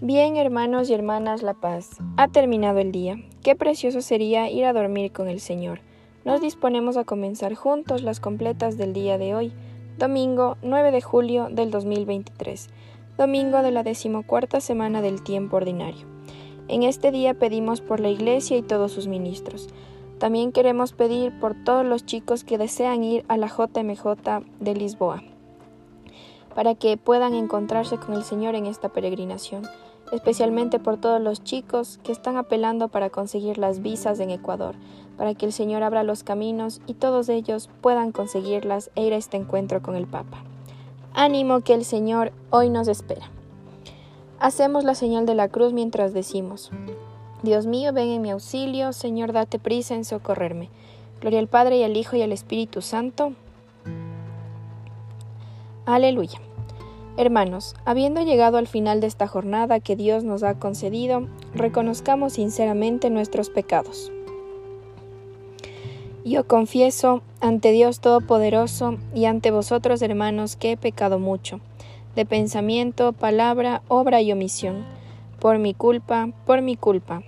Bien, hermanos y hermanas La Paz, ha terminado el día. Qué precioso sería ir a dormir con el Señor. Nos disponemos a comenzar juntos las completas del día de hoy, domingo 9 de julio del 2023, domingo de la decimocuarta semana del tiempo ordinario. En este día pedimos por la Iglesia y todos sus ministros. También queremos pedir por todos los chicos que desean ir a la JMJ de Lisboa, para que puedan encontrarse con el Señor en esta peregrinación especialmente por todos los chicos que están apelando para conseguir las visas en Ecuador, para que el Señor abra los caminos y todos ellos puedan conseguirlas e ir a este encuentro con el Papa. Ánimo que el Señor hoy nos espera. Hacemos la señal de la cruz mientras decimos, Dios mío, ven en mi auxilio, Señor, date prisa en socorrerme. Gloria al Padre y al Hijo y al Espíritu Santo. Aleluya. Hermanos, habiendo llegado al final de esta jornada que Dios nos ha concedido, reconozcamos sinceramente nuestros pecados. Yo confieso ante Dios Todopoderoso y ante vosotros, hermanos, que he pecado mucho, de pensamiento, palabra, obra y omisión, por mi culpa, por mi culpa,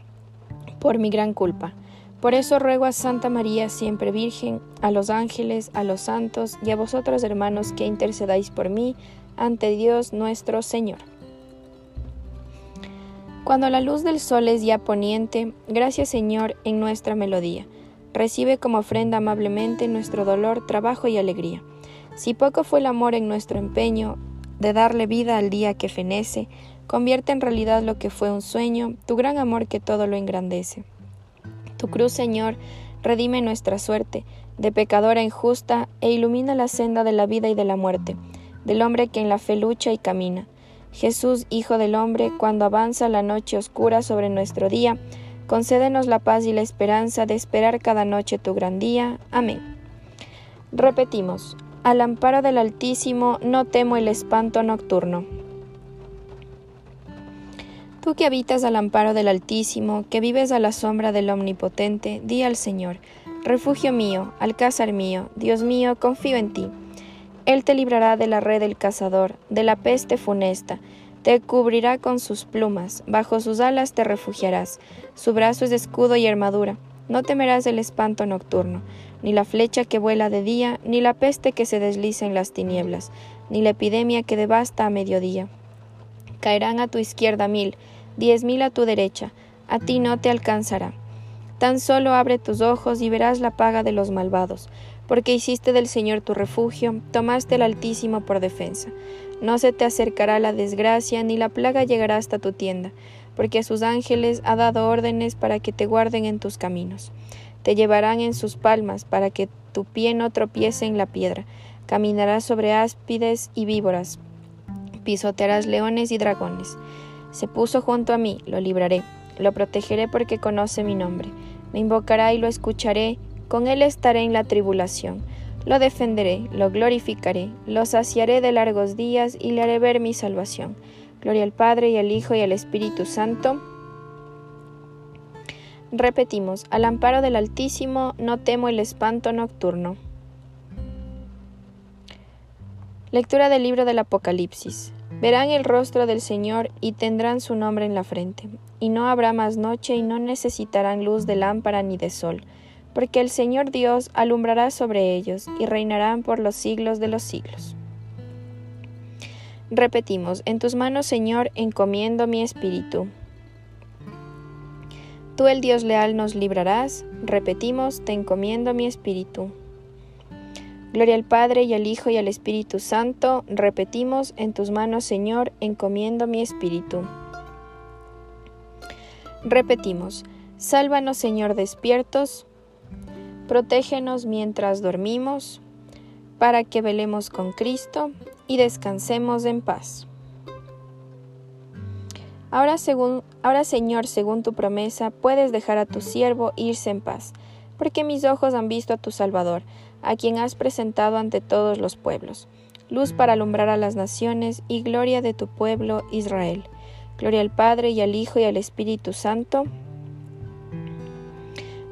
por mi gran culpa. Por eso ruego a Santa María, siempre Virgen, a los ángeles, a los santos y a vosotros, hermanos, que intercedáis por mí ante Dios nuestro Señor. Cuando la luz del sol es ya poniente, gracias Señor en nuestra melodía. Recibe como ofrenda amablemente nuestro dolor, trabajo y alegría. Si poco fue el amor en nuestro empeño de darle vida al día que fenece, convierte en realidad lo que fue un sueño, tu gran amor que todo lo engrandece. Tu cruz, Señor, redime nuestra suerte, de pecadora injusta, e ilumina la senda de la vida y de la muerte del hombre que en la fe lucha y camina. Jesús, Hijo del Hombre, cuando avanza la noche oscura sobre nuestro día, concédenos la paz y la esperanza de esperar cada noche tu gran día. Amén. Repetimos, al amparo del Altísimo no temo el espanto nocturno. Tú que habitas al amparo del Altísimo, que vives a la sombra del Omnipotente, di al Señor, refugio mío, alcázar mío, Dios mío, confío en ti. Él te librará de la red del cazador, de la peste funesta, te cubrirá con sus plumas, bajo sus alas te refugiarás, su brazo es escudo y armadura. No temerás el espanto nocturno, ni la flecha que vuela de día, ni la peste que se desliza en las tinieblas, ni la epidemia que devasta a mediodía. Caerán a tu izquierda mil, diez mil a tu derecha, a ti no te alcanzará. Tan solo abre tus ojos y verás la paga de los malvados, porque hiciste del Señor tu refugio, tomaste el Altísimo por defensa. No se te acercará la desgracia, ni la plaga llegará hasta tu tienda, porque a sus ángeles ha dado órdenes para que te guarden en tus caminos. Te llevarán en sus palmas, para que tu pie no tropiece en la piedra. Caminarás sobre áspides y víboras, pisotearás leones y dragones. Se puso junto a mí, lo libraré, lo protegeré porque conoce mi nombre. Me invocará y lo escucharé, con él estaré en la tribulación. Lo defenderé, lo glorificaré, lo saciaré de largos días y le haré ver mi salvación. Gloria al Padre y al Hijo y al Espíritu Santo. Repetimos, al amparo del Altísimo no temo el espanto nocturno. Lectura del libro del Apocalipsis. Verán el rostro del Señor y tendrán su nombre en la frente, y no habrá más noche y no necesitarán luz de lámpara ni de sol porque el Señor Dios alumbrará sobre ellos y reinarán por los siglos de los siglos. Repetimos, en tus manos, Señor, encomiendo mi espíritu. Tú, el Dios leal, nos librarás. Repetimos, te encomiendo mi espíritu. Gloria al Padre y al Hijo y al Espíritu Santo. Repetimos, en tus manos, Señor, encomiendo mi espíritu. Repetimos, sálvanos, Señor, despiertos Protégenos mientras dormimos, para que velemos con Cristo y descansemos en paz. Ahora, Señor, según tu promesa, puedes dejar a tu siervo irse en paz, porque mis ojos han visto a tu Salvador, a quien has presentado ante todos los pueblos, luz para alumbrar a las naciones y gloria de tu pueblo Israel. Gloria al Padre y al Hijo y al Espíritu Santo,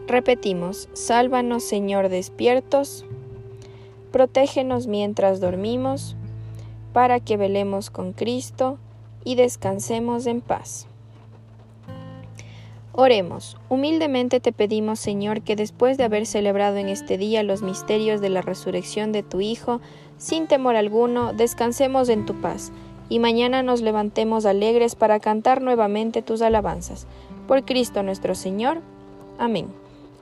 Repetimos, sálvanos Señor despiertos, protégenos mientras dormimos, para que velemos con Cristo y descansemos en paz. Oremos. Humildemente te pedimos, Señor, que después de haber celebrado en este día los misterios de la resurrección de tu Hijo, sin temor alguno, descansemos en tu paz, y mañana nos levantemos alegres para cantar nuevamente tus alabanzas. Por Cristo nuestro Señor. Amén.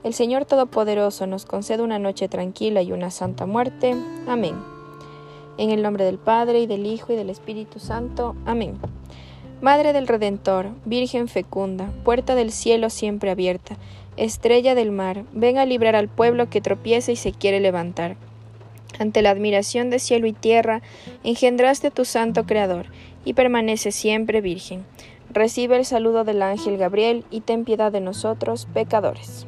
El Señor Todopoderoso nos concede una noche tranquila y una santa muerte. Amén. En el nombre del Padre, y del Hijo, y del Espíritu Santo. Amén. Madre del Redentor, Virgen fecunda, puerta del cielo siempre abierta, estrella del mar, ven a librar al pueblo que tropieza y se quiere levantar. Ante la admiración de cielo y tierra, engendraste a tu santo Creador, y permanece siempre virgen. Recibe el saludo del ángel Gabriel, y ten piedad de nosotros, pecadores.